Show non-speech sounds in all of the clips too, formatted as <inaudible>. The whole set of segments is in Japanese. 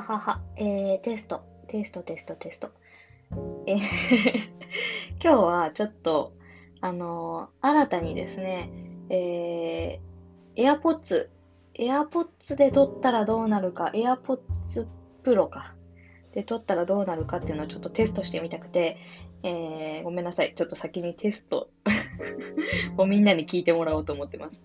ははは、えー、テスト、テスト、テスト、テスト。えー <laughs> 今日はちょっと、あのー新たにですね、えー、AirPods、AirPods で撮ったらどうなるか、AirPods Pro か。で撮ったらどうなるかっていうのをちょっとテストしてみたくて、えー、ごめんなさい。ちょっと先にテスト <laughs> をみんなに聞いてもらおうと思ってます。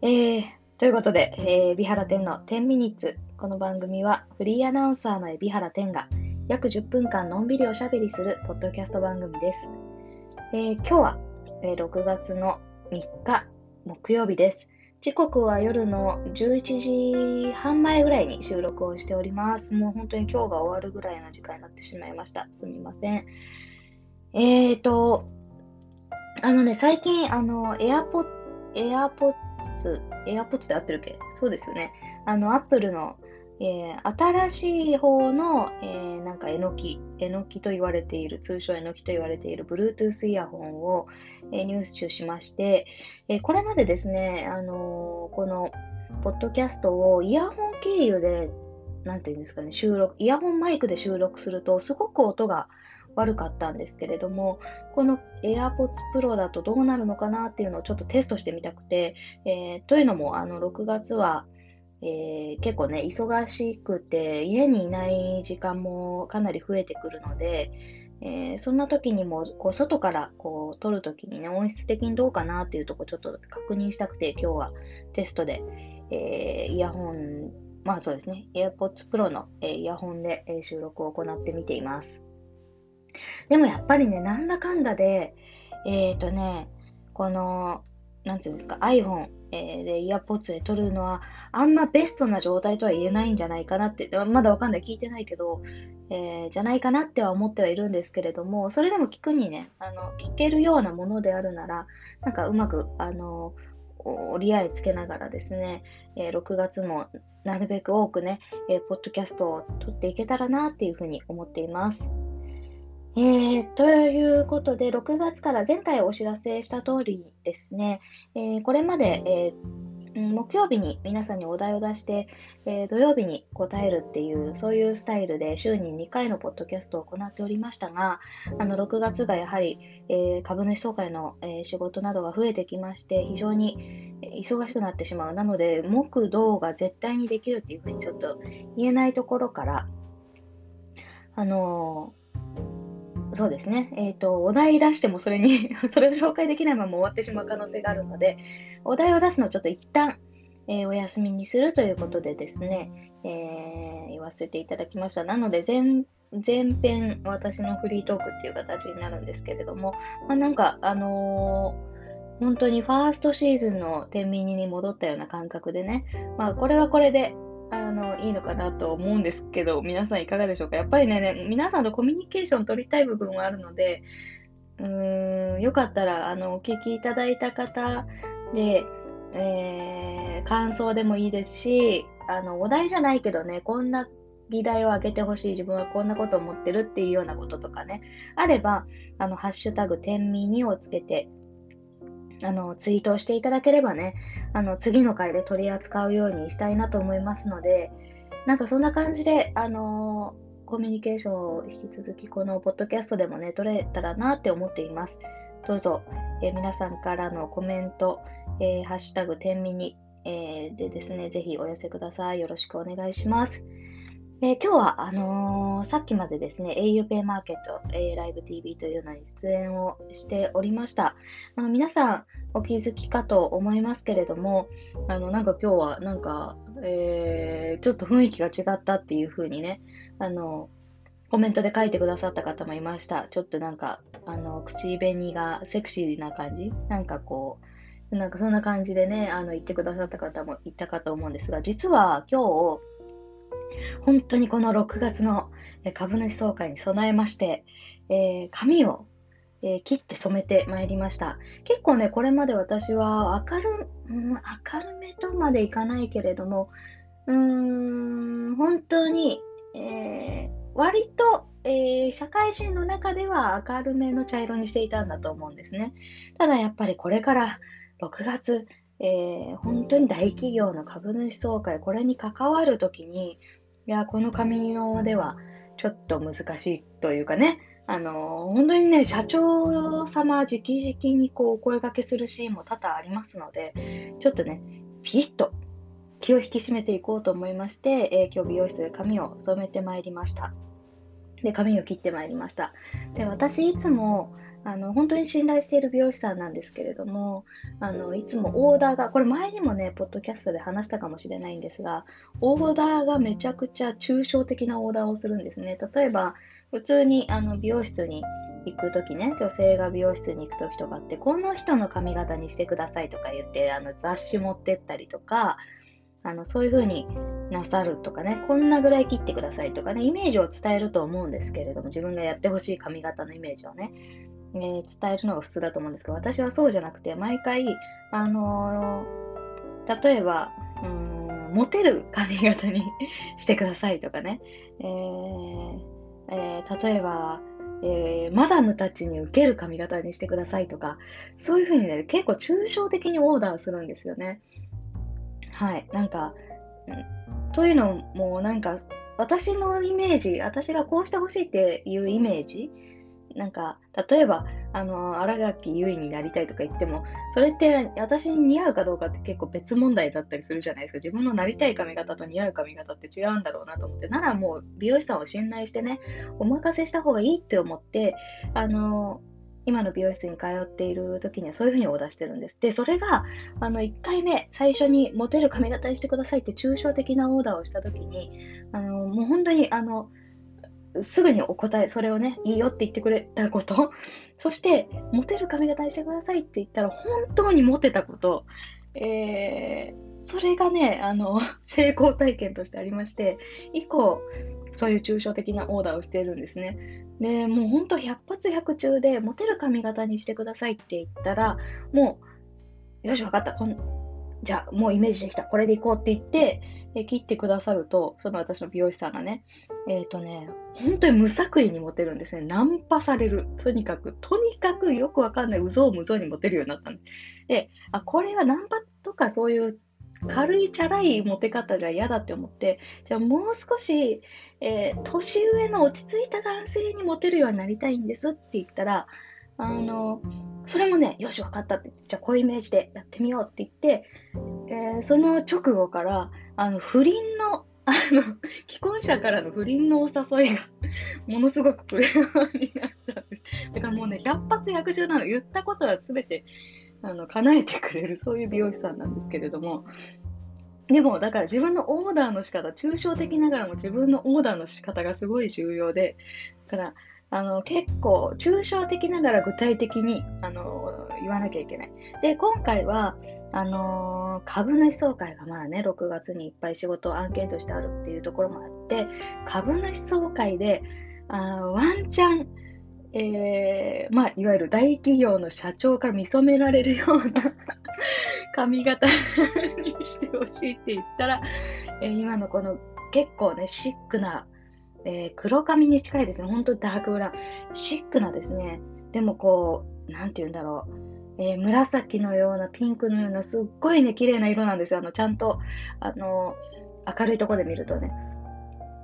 えー、ということで、えー、海老原天の10ミニッツ。この番組はフリーアナウンサーの海老原天が約10分間のんびりおしゃべりするポッドキャスト番組です。えー、今日は、えー6月の3日木曜日です。時刻は夜の11時半前ぐらいに収録をしております。もう本当に今日が終わるぐらいの時間になってしまいました。すみません。えーと、あのね、最近、あの、AirPod、AirPods、AirPods で合ってるっけ？そうですよね。あの、Apple の、えー新しい方の、えーなんか、えのき、えのきと言われている、通称えのきと言われている Bluetooth イヤホンを、えー入手しまして、えこれまでですね、あのこの、ポッドキャストをイヤホン経由で、なんていうんですかね、収録、イヤホンマイクで収録すると、すごく音が悪かったんですけれども、この AirPods Pro だとどうなるのかなっていうのをちょっとテストしてみたくて、えーというのも、あの、6月は、えー結構ね、忙しくて、家にいない時間もかなり増えてくるので、えーそんな時にも、こう、外からこう、撮る時にね、音質的にどうかなっていうとこちょっと確認したくて、今日はテストで、えイヤホン、まあそうですね、AirPods Pro の、えイヤホンで、え収録を行ってみています。でもやっぱりね、なんだかんだで、えっ、とね、この、なんつうんですか、iPhone、えーで、イヤポッツで撮るのは、あんまベストな状態とは言えないんじゃないかなって、まだわかんない、聞いてないけど、えーじゃないかなっては思ってはいるんですけれども、それでも聞くにね、あの、聞けるようなものであるなら、なんかうまく、あの、折り合いつけながらですね、えー6月もなるべく多くね、えーポッドキャストを撮っていけたらなっていうふうに思っています。えー、ということで、6月から前回お知らせした通りですね、えーこれまで、えー木曜日に皆さんにお題を出して、え土曜日に答えるっていう、そういうスタイルで週に2回のポッドキャストを行っておりましたが、あの6月がやはり、え株主総会の、え仕事などが増えてきまして、非常に忙しくなってしまう。なので、木、土が絶対にできるっていうふうにちょっと言えないところから、あのーそうですね。えっ、と、お題出してもそれに、<laughs> それを紹介できないまま終わってしまう可能性があるので、お題を出すのをちょっと一旦、えーお休みにするということでですね、えー言わせていただきました。なので、前、前編、私のフリートークっていう形になるんですけれども、まあ、なんか、あのー本当にファーストシーズンの天秤に戻ったような感覚でね、まあ、これはこれで、あの、いいのかなと思うんですけど、皆さんいかがでしょうか？やっぱりね、ね皆さんとコミュニケーション取りたい部分はあるので、うーん、よかったら、あの、お聞きいただいた方で、えー感想でもいいですし、あの、お題じゃないけどね、こんな議題を挙げてほしい、自分はこんなこと思ってるっていうようなこととかね、あれば、あの、ハッシュタグ、天秤2をつけて、あの、ツイートをしていただければね、あの、次の回で取り扱うようにしたいなと思いますので、なんかそんな感じで、あのコミュニケーションを引き続きこのポッドキャストでもね、取れたらなって思っています。どうぞ、えー皆さんからのコメント、えーハッシュタグ天秤に、えーでですね、ぜひお寄せください。よろしくお願いします。えー今日は、あのーさっきまでですね、auPay マーケット、えーライブ TV というのに出演をしておりました。あの皆さんお気づきかと思いますけれども、あの、なんか今日は、なんか、えーちょっと雰囲気が違ったっていう風にね、あの、コメントで書いてくださった方もいました。ちょっとなんか、あの、口紅がセクシーな感じ？なんかこう、なんかそんな感じでね、あの、言ってくださった方もいたかと思うんですが、実は今日、本当にこの6月の株主総会に備えまして、えー髪を、えー切って染めてまいりました。結構ね、これまで私は明る、うん、明るめとまでいかないけれども、うーん、本当に、えー割と、えー社会人の中では明るめの茶色にしていたんだと思うんですね。ただやっぱりこれから6月、えー本当に大企業の株主総会、これに関わるときに、いや、この髪色ではちょっと難しいというかね、あの、本当にね、社長様直々にこうお声掛けするシーンも多々ありますので、ちょっとね、ピリッと気を引き締めていこうと思いまして、えー、今日美容室で髪を染めてまいりました。で、髪を切ってまいりました。で、私いつも、あの、本当に信頼している美容師さんなんですけれども、あの、いつもオーダーが、これ前にもね、ポッドキャストで話したかもしれないんですが、オーダーがめちゃくちゃ抽象的なオーダーをするんですね。例えば、普通にあの美容室に行くときね、女性が美容室に行くときとかって、この人の髪型にしてくださいとか言って、あの雑誌持ってったりとか、あのそういう風になさるとかね、こんなぐらい切ってくださいとかね、イメージを伝えると思うんですけれども、自分がやってほしい髪型のイメージをね、えー、伝えるのが普通だと思うんですけど、私はそうじゃなくて、毎回、あのー、例えば、うん、モテる髪型に <laughs> してくださいとかね、えーえー、例えば、え、マダムたちに受ける髪型にしてくださいとか、そういうふうにね、結構抽象的にオーダーするんですよね。はい。なんか、というのも、なんか、私のイメージ、私がこうしてほしいっていうイメージ、なんか、例えば、あの、新垣結衣になりたいとか言っても、それって私に似合うかどうかって結構別問題だったりするじゃないですか。自分のなりたい髪型と似合う髪型って違うんだろうなと思って、ならもう美容師さんを信頼してね、お任せした方がいいって思って、あの、今の美容室に通っている時にはそういうふうにオーダーしてるんです。で、それが、あの、1回目、最初にモテる髪型にしてくださいって抽象的なオーダーをした時に、あの、もう本当に、あの、すぐにお答え、それをね、いいよって言ってくれたこと、<laughs> そして、モテる髪型にしてくださいって言ったら、本当にモテたこと、えー、それがね、あの、<laughs> 成功体験としてありまして、以降、そういう抽象的なオーダーをしているんですね。で、もうほんと100発100中で、モテる髪型にしてくださいって言ったら、もう、よし、わかった。こんじゃあ、もうイメージできた。これでいこうって言って、え切ってくださると、その私の美容師さんがね、えっ、ー、とね、本当に無作為にモテるんですね。ナンパされる。とにかく、とにかくよくわかんない、うぞうむぞうにモテるようになったんです。で、あ、これはナンパとかそういう軽いチャラいモテ方が嫌だって思って、じゃあもう少し、えー、年上の落ち着いた男性にモテるようになりたいんですって言ったら、あの、それもね、よし、分かったって、じゃあこういうイメージでやってみようって言って、えー、その直後から、あの、不倫の、あの、既婚者からの不倫のお誘いがものすごく来るようになったんです。だからもうね、100発100中なの、言ったことは全て、あの、叶えてくれる、そういう美容師さんなんですけれども、でも、だから自分のオーダーの仕方、抽象的ながらも自分のオーダーの仕方がすごい重要で、だから、あの、結構、抽象的ながら具体的に、あの、言わなきゃいけない。で、今回は、あの株主総会がまあね、6月にいっぱい仕事案件としてあるっていうところもあって、株主総会で、あワンチャン、えー、まあ、いわゆる大企業の社長から見初められるような髪型 <laughs> にしてほしいって言ったら、えー、今のこの結構ね、シックな、えー、黒髪に近いですね。本当ダークブラウン。シックなですね。でもこう、なんて言うんだろう。えー、紫のような、ピンクのような、すっごいね、綺麗な色なんですよ。あの、ちゃんと、あの、明るいとこで見るとね。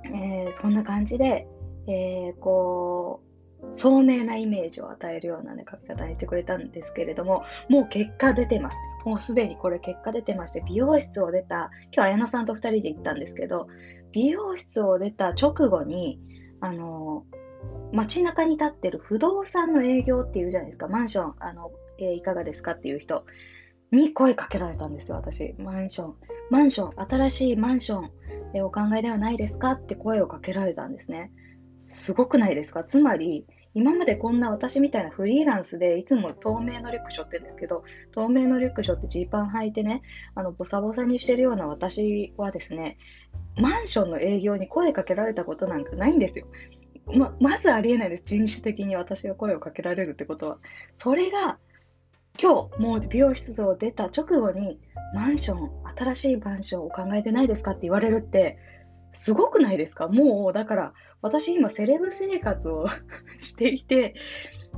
えー、そんな感じで、え、こう、聡明なイメージを与えるようなね、書き方にしてくれたんですけれども、もう結果出てます。もうすでにこれ結果出てまして、美容室を出た、今日綾乃さんと2人で行ったんですけど、美容室を出た直後に、あの、街中に立ってる不動産の営業っていうじゃないですか、マンション、あの、えー、いかがですかっていう人に声かけられたんですよ、私。マンション。マンション、新しいマンション、えー、お考えではないですかって声をかけられたんですね。すごくないですか？つまり、今までこんな私みたいなフリーランスでいつも透明のリュック背負ってるんですけど、透明のリュック背負ってジーパン履いてね、あの、ボサボサにしてるような私はですね、マンションの営業に声かけられたことなんかないんですよ。ま、まずありえないです。人種的に私が声をかけられるってことは。それが、今日、もう美容室を出た直後に、マンション、新しいマンションを考えてないですかって言われるって、すごくないですか？もう、だから、私今セレブ生活を <laughs> していて、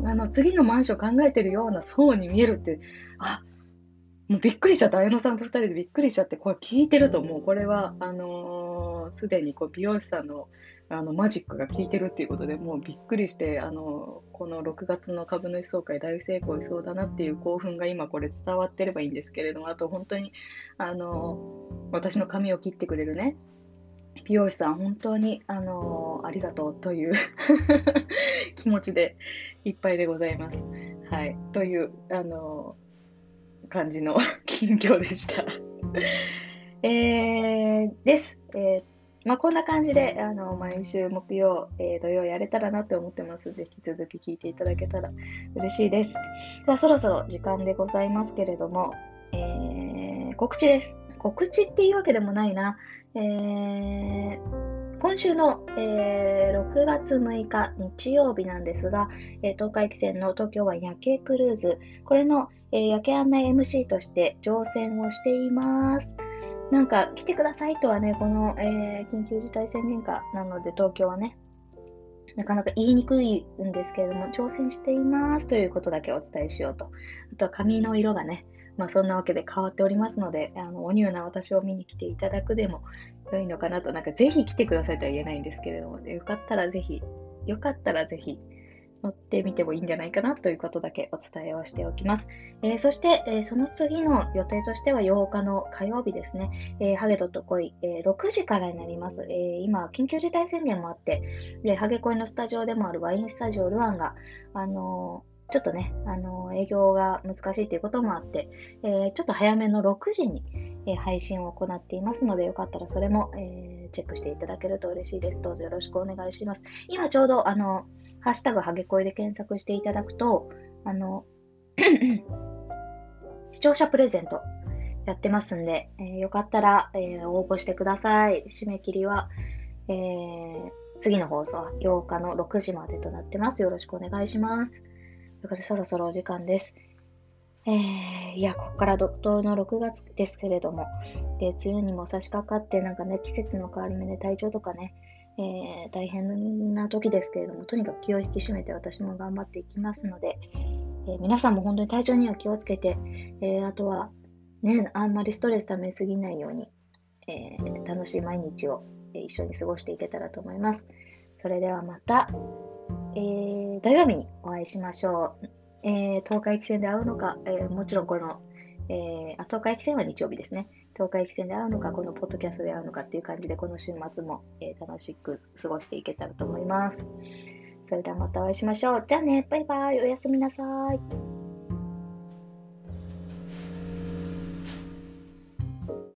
あの、次のマンション考えてるような層に見えるって、あ、もうびっくりしちゃった。綾野さんと二人でびっくりしちゃって、これ聞いてるともうこれは、あの、すでにこう美容師さんのあのマジックが効いてるっていうことでもうびっくりして、あの、この6月の株主総会大成功しそうだなっていう興奮が今これ伝わってればいいんですけれども、あと本当に、あの、私の髪を切ってくれるね、美容師さん、本当に、あのありがとうという <laughs> 気持ちでいっぱいでございます。はい。という、あの感じの <laughs> 近況でしたえー、です。えー、まあ、こんな感じで、あの、毎週木曜、えー、土曜やれたらなって思ってます。ぜひ続き聞いていただけたら嬉しいです。では、そろそろ時間でございますけれども、えー、告知です。告知っていうわけでもないな。え、今週の、えー、6月6日日曜日なんですが、えー、東海汽船の東京湾夜景クルーズ、これの、えー、夜景案内 MC として乗船をしています。なんか来てくださいとはね、この、え、緊急事態宣言下なので東京はね、なかなか言いにくいんですけれども、挑戦していますということだけお伝えしようと。あとは髪の色がね、まあ、そんなわけで変わっておりますので、あの、おニューな私を見に来ていただくでも良いのかなと、なんかぜひ来てくださいとは言えないんですけれども、よかったらぜひ、よかったらぜひ、乗ってみてもいいんじゃないかなということだけお伝えをしておきます。えー、そして、えー、その次の予定としては8日の火曜日ですね、えー、ハゲドットコイ、え6時からになります。え今、緊急事態宣言もあって、でハゲコイのスタジオでもあるワインスタジオルアンが、あのちょっとね、あの営業が難しいということもあって、えー、ちょっと早めの6時に、えー、配信を行っていますので、よかったらそれも、えー、チェックしていただけると嬉しいです。どうぞよろしくお願いします。今ちょうど、あの、ハッシュタグハゲコイで検索していただくと、あの、<clears throat> 視聴者プレゼントやってますんで、えー、よかったら、えー、応募してください。締め切りは、えー、次の放送は8日の6時までとなってます。よろしくお願いします。ということで、そろそろお時間です。えー、いや、ここから怒涛の6月ですけれども、で、梅雨にも差し掛かって、なんかね、季節の変わり目で体調とかね、えー、大変な時ですけれども、とにかく気を引き締めて私も頑張っていきますので、えー、皆さんも本当に体調には気をつけて、えー、あとは、ね、あんまりストレス溜めすぎないように、え楽しい毎日を一緒に過ごしていけたらと思います。それではまた、えー、土曜日にお会いしましょう。えー、東海汽船で会うのか、えー、もちろんこの、えー、あ東海汽船は日曜日ですね。東海汽船で会うのか、このポッドキャストで会うのかっていう感じで、この週末も、えー、楽しく過ごしていけたらと思います。それではまたお会いしましょう。じゃあね、バイバイ、おやすみなさい。